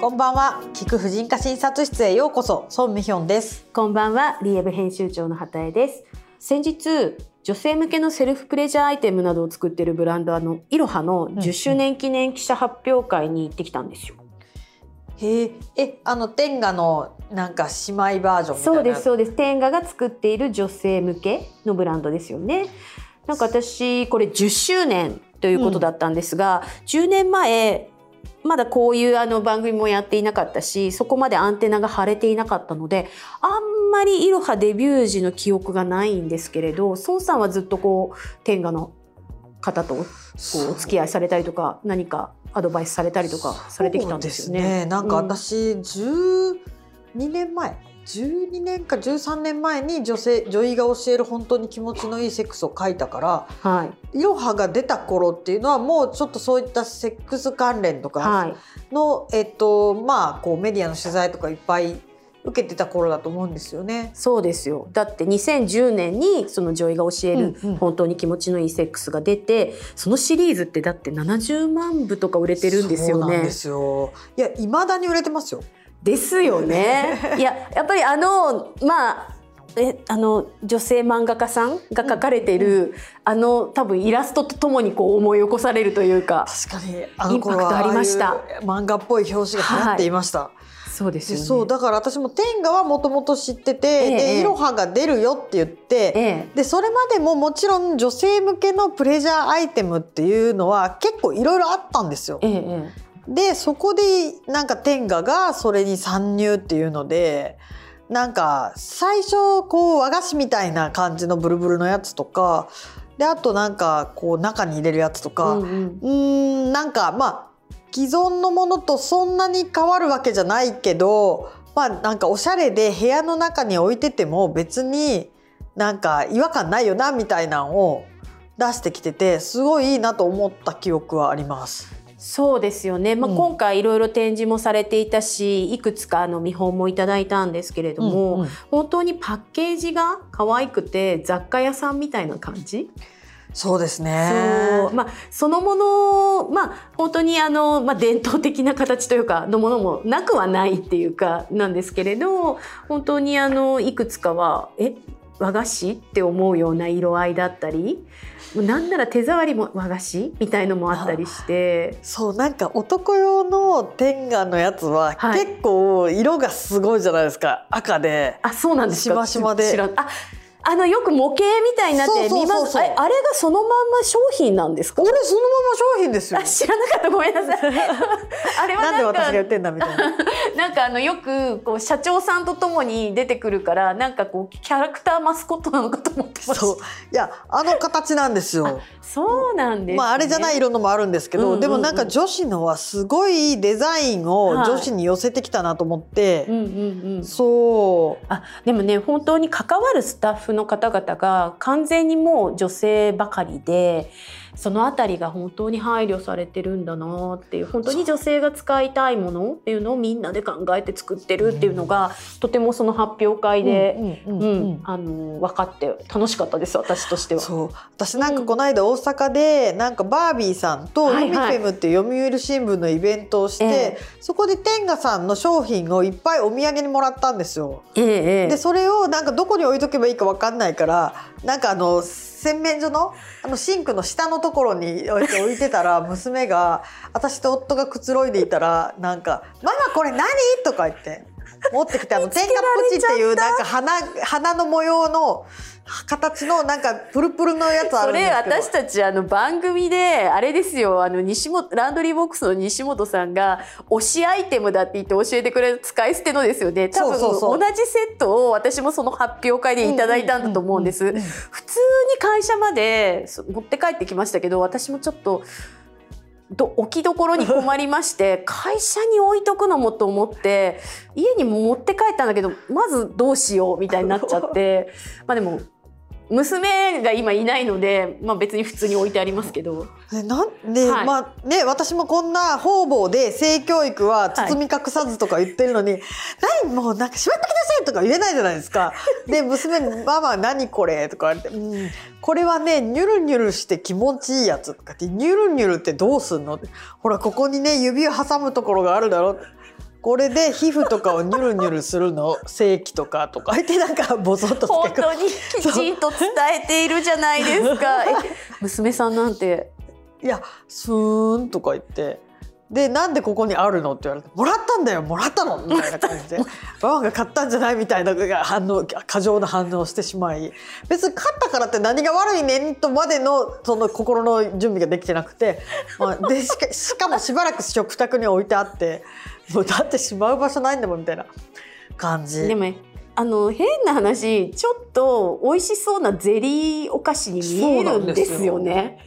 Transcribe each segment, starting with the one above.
こんばんは。聞く婦人科診察室へようこそ。ソンミヒョンです。こんばんは。リエブ編集長の畑江です。先日女性向けのセルフプレジャーアイテムなどを作っているブランドあのイロハの10周年記念記者発表会に行ってきたんですよ。へえ。えあの天下のなんか姉妹バージョンみたいな？そうですそうです。天下が作っている女性向けのブランドですよね。なんか私これ10周年ということだったんですが、うん、10年前まだこういうあの番組もやっていなかったしそこまでアンテナが張れていなかったのであんまりいろはデビュー時の記憶がないんですけれど孫さんはずっとこう天下の方とこうお付き合いされたりとか何かアドバイスされたりとかされてきたんですよね。ね。なんか私、うん、12年前12年か13年前に女性女医が教える本当に気持ちのいいセックスを書いたから、はい、いろはが出た頃っていうのはもうちょっとそういったセックス関連とかの、はい、えっとまあこうメディアの取材とかいっぱい受けてた頃だと思うんですよね。そうですよ。だって2010年にその女医が教える本当に気持ちのいいセックスが出て、うんうん、そのシリーズってだって70万部とか売れてるんですよね。そうなんですよ。いや未だに売れてますよ。ですよね。いややっぱりあのまあえあの女性漫画家さんが描かれている、うん、あの多分イラストとともにこう思い起こされるというか確かにあのインパクトありました。漫画っぽい表紙が流行っていました、はい、そうですよ、ね、そうだから私も天下はもともと知ってて、ええ、でいろはが出るよって言って、え、でそれまでももちろん女性向けのプレジャーアイテムっていうのは結構いろいろあったんですよ。ええでそこでなんか天下がそれに参入っていうのでなんか最初こう和菓子みたいな感じのブルブルのやつとかであとなんかこう中に入れるやつとかうんうんなんかまあ既存のものとそんなに変わるわけじゃないけどまあなんかおしゃれで部屋の中に置いてても別になんか違和感ないよなみたいなのを出してきててすごいいいなと思った記憶はあります。そうですよね、まあ、今回いろいろ展示もされていたしいくつかの見本もいただいたんですけれども、うんうん、本当にパッケージが可愛くて雑貨屋さんみたいな感じ？そうですね。そう、まあ、そのもの、まあ、本当にあの、まあ、伝統的な形というかのものもなくはないっていうかなんですけれど本当にあのいくつかはえ和菓子って思うような色合いだったりなんなら手触りも和菓子みたいのもあったりして。そうなんか男用の天下のやつは結構色がすごいじゃないですか、はい、赤で。あそうなんですか。しましまで。ああのよく模型みたいになって見ます。あれがそのまんま商品なんですか？俺そのまま商品ですよ。知らなかった。ごめんなさい。あれはなんで私が言ってんだみたいな。なんかあのよくこう社長さんとともに出てくるからなんかこうキャラクターマスコットなのかと思ってましたいやあの形なんですよ。そうなんです、ね、まああれじゃない色のもあるんですけど、うんうんうん、でもなんか女子のはすごいデザインを女子に寄せてきたなと思って、はいうんうんうん、そう。あでもね本当に関わるスタッフの方々が完全にもう女性ばかりでその辺りが本当に配慮されてるんだなっていう本当に女性が使いたいものっていうのをみんなで考えて作ってるっていうのが、とてもその発表会で分かって楽しかったです私としては。そう。私なんかこの間大阪でなんかバービーさんとユミフェムって読売新聞のイベントをして、はいはい、そこで天下さんの商品をいっぱいお土産にもらったんですよ。ええ、でそれをなんかどこに置いとけばいいか分かんないからなんかあの洗面所のあのシンクの下のところに置いてたら 娘が私と夫がくつろいでいたらなんか「ママこれ何?」とか言って持ってきてあの天下プチっていうなんか花花の模様の形のなんかプルプルのやつあるんですけど。それ私たちあの番組であれですよ。あの西本ランドリーボックスの西本さんが推しアイテムだって言って教えてくれる使い捨てのですよね。多分同じセットを私もその発表会でいただいたんだと思うんです。普通に会社まで持って帰ってきましたけど私もちょっとど置きどころに困りまして 会社に置いとくのもと思って家にも持って帰ったんだけどまずどうしようみたいになっちゃって。まあでも娘が今いないので、まあ、別に普通に置いてありますけど。なんで、はい、まあね私もこんな方々で性教育は包み隠さずとか言ってるのに「はい、何もうなんかしまってきなさい」とか言えないじゃないですか。で娘に「ママ何これ?」とか言われて「うん、これはねニュルニュルして気持ちいいやつ」とかって「ニュルニュルってどうすんの?」ほらここにね指を挟むところがあるだろこれで皮膚とかをニュルニュルするの正規とかとか。言ってなんかボソッと本当にきちんと伝えているじゃないですか。娘さんなんて。いやスーンとか言って。でなんでここにあるのって言われて「もらったんだよもらったの」みたいな感じで「ママが買ったんじゃない?」みたいな反応過剰な反応をしてしまい。別に買ったからって何が悪いねんとまでのその心の準備ができてなくて、まあ、でしかしかもしばらく食卓に置いてあってもうだってしまう場所ないんだもんみたいな感じ。でもあの変な話ちょっと美味しそうなゼリーお菓子に見えるんですよね。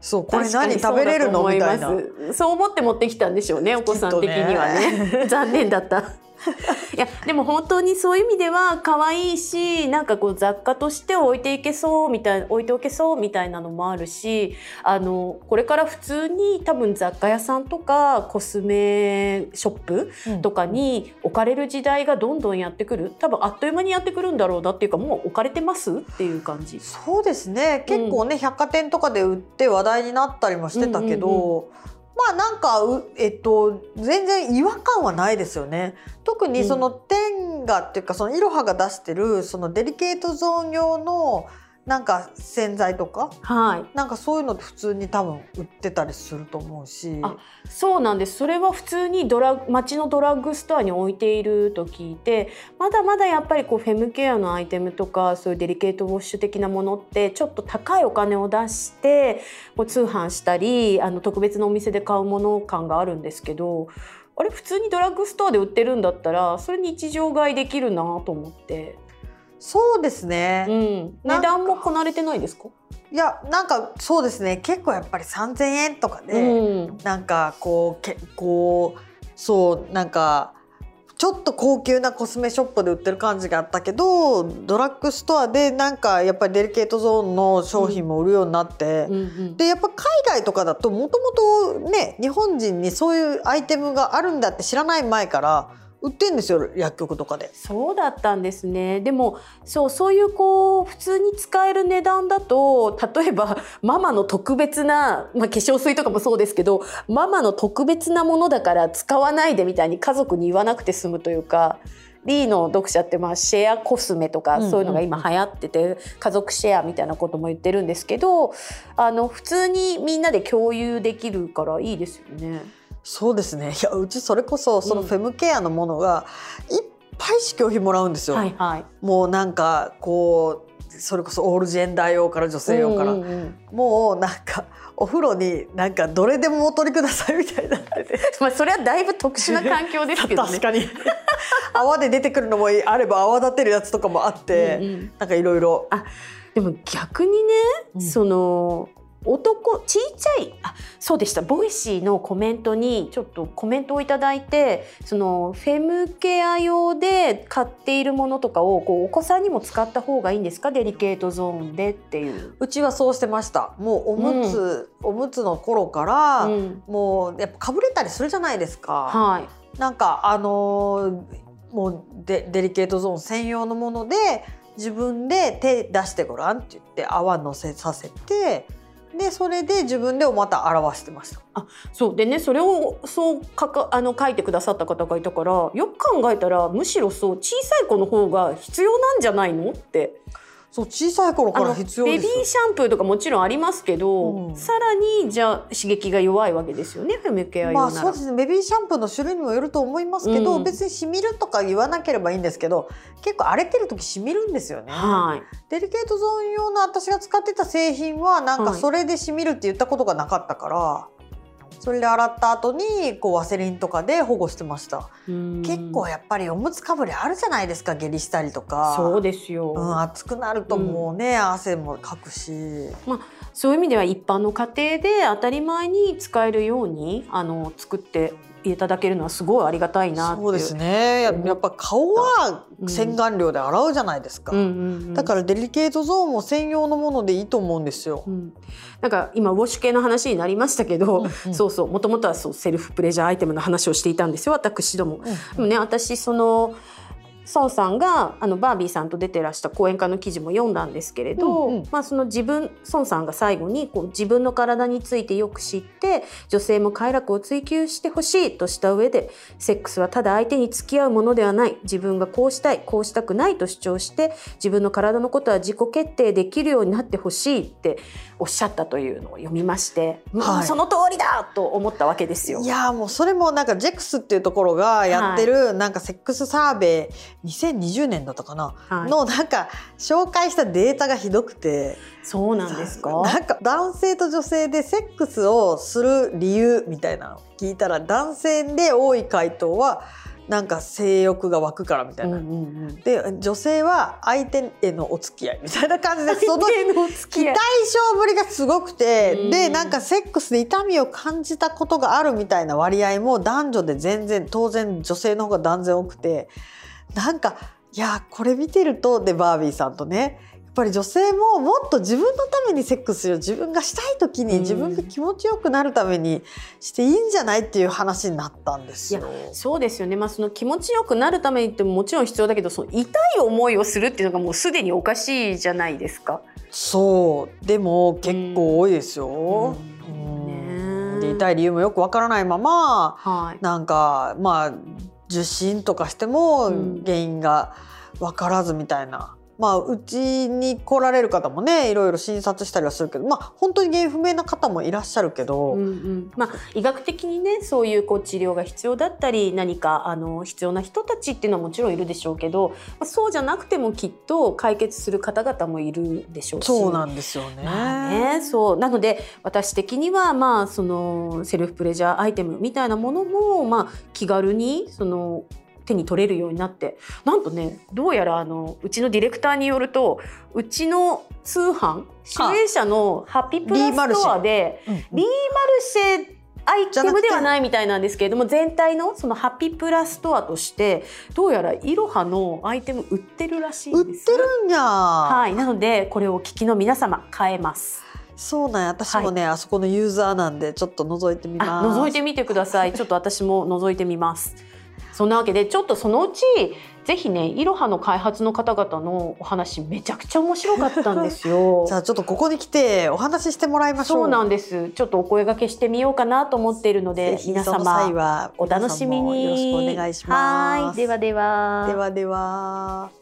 そうこれ何食べれるの？みたいな。そう思って持ってきたんでしょうねお子さん的にはね。残念だった いやでも本当にそういう意味では可愛いしなんかこう雑貨として置いていけそうみたい置いておけそうみたいなのもあるしあのこれから普通に多分雑貨屋さんとかコスメショップとかに置かれる時代がどんどんやってくる。多分あっという間にやってくるんだろうなっていうかもう置かれてます？っていう感じ。そうですね。結構ね、うん、百貨店とかで売って話題になったりもしてたけど、うんうんうんまあなんかえっと全然違和感はないですよね。特にその天がっていうかそのいろはが出してるそのデリケートゾーン用のなんか洗剤とか、はい、なんかそういうのって普通に多分売ってたりすると思うし。あそうなんです。それは普通にドラ街のドラッグストアに置いていると聞いてまだまだやっぱりこうフェムケアのアイテムとかそういうデリケートウォッシュ的なものってちょっと高いお金を出してこう通販したりあの特別なお店で買うもの感があるんですけどあれ普通にドラッグストアで売ってるんだったらそれ日常買いできるなと思って。そうですね、うん、値段もこなれてないですか？いやなんかそうですね。結構やっぱり3,000円とかで、うん、なんかこうけこうそうなんかちょっと高級なコスメショップで売ってる感じがあったけどドラッグストアでなんかやっぱりデリケートゾーンの商品も売るようになって、うんうんうん、でやっぱ海外とかだともともとね日本人にそういうアイテムがあるんだって知らない前から売ってんですよ薬局とかでそうだったんですねでもそうそういうこう普通に使える値段だと例えばママの特別な、まあ、化粧水とかもそうですけどママの特別なものだから使わないでみたいに家族に言わなくて済むというか。リーの読者ってまあシェアコスメとかそういうのが今流行ってて家族シェアみたいなことも言ってるんですけどあの普通にみんなで共有できるからいいですよね。そうですね。いやうちそれこそそのフェムケアのものがいっぱい試供品もらうんですよ。はいはい、もうなんかこうそれこそオールジェンダー用から女性用から、うんうんうん、もうなんかお風呂になんかどれでもお取りくださいみたいな。まあそれはだいぶ特殊な環境ですけど、ね、確かに。泡で出てくるのもあれば泡立てるやつとかもあって、うんうん、なんかいろいろ。あでも逆にね、うん、その男ちいちゃいあそうでした。 Voicy のコメントにちょっとコメントを頂いてそのフェムケア用で買っているものとかをこうお子さんにも使った方がいいんですか？デリケートゾーンでっていう。うちはそうしてました。もうおむつ、うん、おむつの頃から、うん、もうやっぱかぶれたりするじゃないですか。はい、なんかあのー、もうデデリケートゾーン専用のもので自分で手出してごらんって言って泡のせさせてでそれで自分でまた表してました。あそうでねそれをそうかかあの書いてくださった方がいたからよく考えたらむしろそう小さい子の方が必要なんじゃないの？ってそう小さい頃から必要ベビーシャンプーとかもちろんありますけど、うん、さらにじゃあ刺激が弱いわけですよねフェムケアまあそうですね。ベビーシャンプーの種類にもよると思いますけど、うん、別にしみるとか言わなければいいんですけど結構荒れてる時しみるんですよね、はい、デリケートゾーン用の私が使ってた製品はなんかそれでしみるって言ったことがなかったから、はいそれで洗った後にこうワセリンとかで保護してました。結構やっぱりおむつかぶりあるじゃないですか下痢したりとか。そうですよ、うん、暑くなるともうね、うん、汗もかくし、まあ、そういう意味では一般の家庭で当たり前に使えるようにあの作っていただけるのはすごいありがたいなそうですね。やっぱ顔は洗顔料で洗うじゃないですか、だからデリケートゾーンも専用のものでいいと思うんですよ、うん、なんか今ウォッシュ系の話になりましたけど、うんうん、そうそうもともとはそうセルフプレジャーアイテムの話をしていたんですよ私ども、うんうん、でもね私その孫さんがあのバービーさんと出てらした講演会の記事も読んだんですけれど、うんうん、まあ、その自分孫さんが最後にこう自分の体についてよく知って女性も快楽を追求してほしいとした上でセックスはただ相手に付き合うものではない自分がこうしたいこうしたくないと主張して自分の体のことは自己決定できるようになってほしいっておっしゃったというのを読みまして、はい、その通りだと思ったわけですよ。いやもうそれもなんかジェクスっていうところがやってる、なんかセックスサーベイ2020年だったかな、はい、のなんか紹介したデータがひどくて。そうなんですか？なんか男性と女性でセックスをする理由みたいなのを聞いたら男性で多い回答はなんか性欲が湧くからみたいな、うんうんうん、で女性は相手へのお付き合いみたいな感じでその期待症ぶりがすごくて、うん、でなんかセックスで痛みを感じたことがあるみたいな割合も男女で全然当然女性の方が断然多くてなんかいやこれ見てるとでバービーさんとねっぱり女性ももっと自分のためにセックスを自分がしたい時に自分が気持ちよくなるためにしていいんじゃないっていう話になったんですよ。そうですよね、まあ、その気持ちよくなるためにってももちろん必要だけどその痛い思いをするっていうのがもうすでにおかしいじゃないですか。そうでも結構多いですよ。で痛い理由もよくわからないまま、はい、なんかまあ受診とかしても原因が分からずみたいな。まあ、うちに来られる方もねいろいろ診察したりはするけど、まあ、本当に原因不明な方もいらっしゃるけど、うんうん、まあ、医学的にねそういうこう治療が必要だったり何かあの必要な人たちっていうのはもちろんいるでしょうけど、まあ、そうじゃなくてもきっと解決する方々もいるでしょうし。そうなんですよね。まあね、そう。なので私的には、まあ、そのセルフプレジャーアイテムみたいなものも、まあ、気軽にその手に取れるようになって。なんとねどうやらあのうちのディレクターによるとうちの通販主演者のハッピープラスストアでリーマルシェアイテムではないみたいなんですけれども全体のそのハッピープラストアとしてどうやらイロハのアイテム売ってるらしいんです。売ってるんやはい。なのでこれを聞きの皆様買えます。そうなん私もね、はい、あそこのユーザーなんでちょっと覗いてみます。覗いてみてください。ちょっと私も覗いてみますそんなわけでちょっとそのうちぜひねいろはの開発の方々のお話めちゃくちゃ面白かったんですよ。じゃあちょっとここに来てお話ししてもらいましょう。そうなんです。ちょっとお声掛けしてみようかなと思っているので皆様お楽しみによろしくお願いします。はいではでは。ではでは。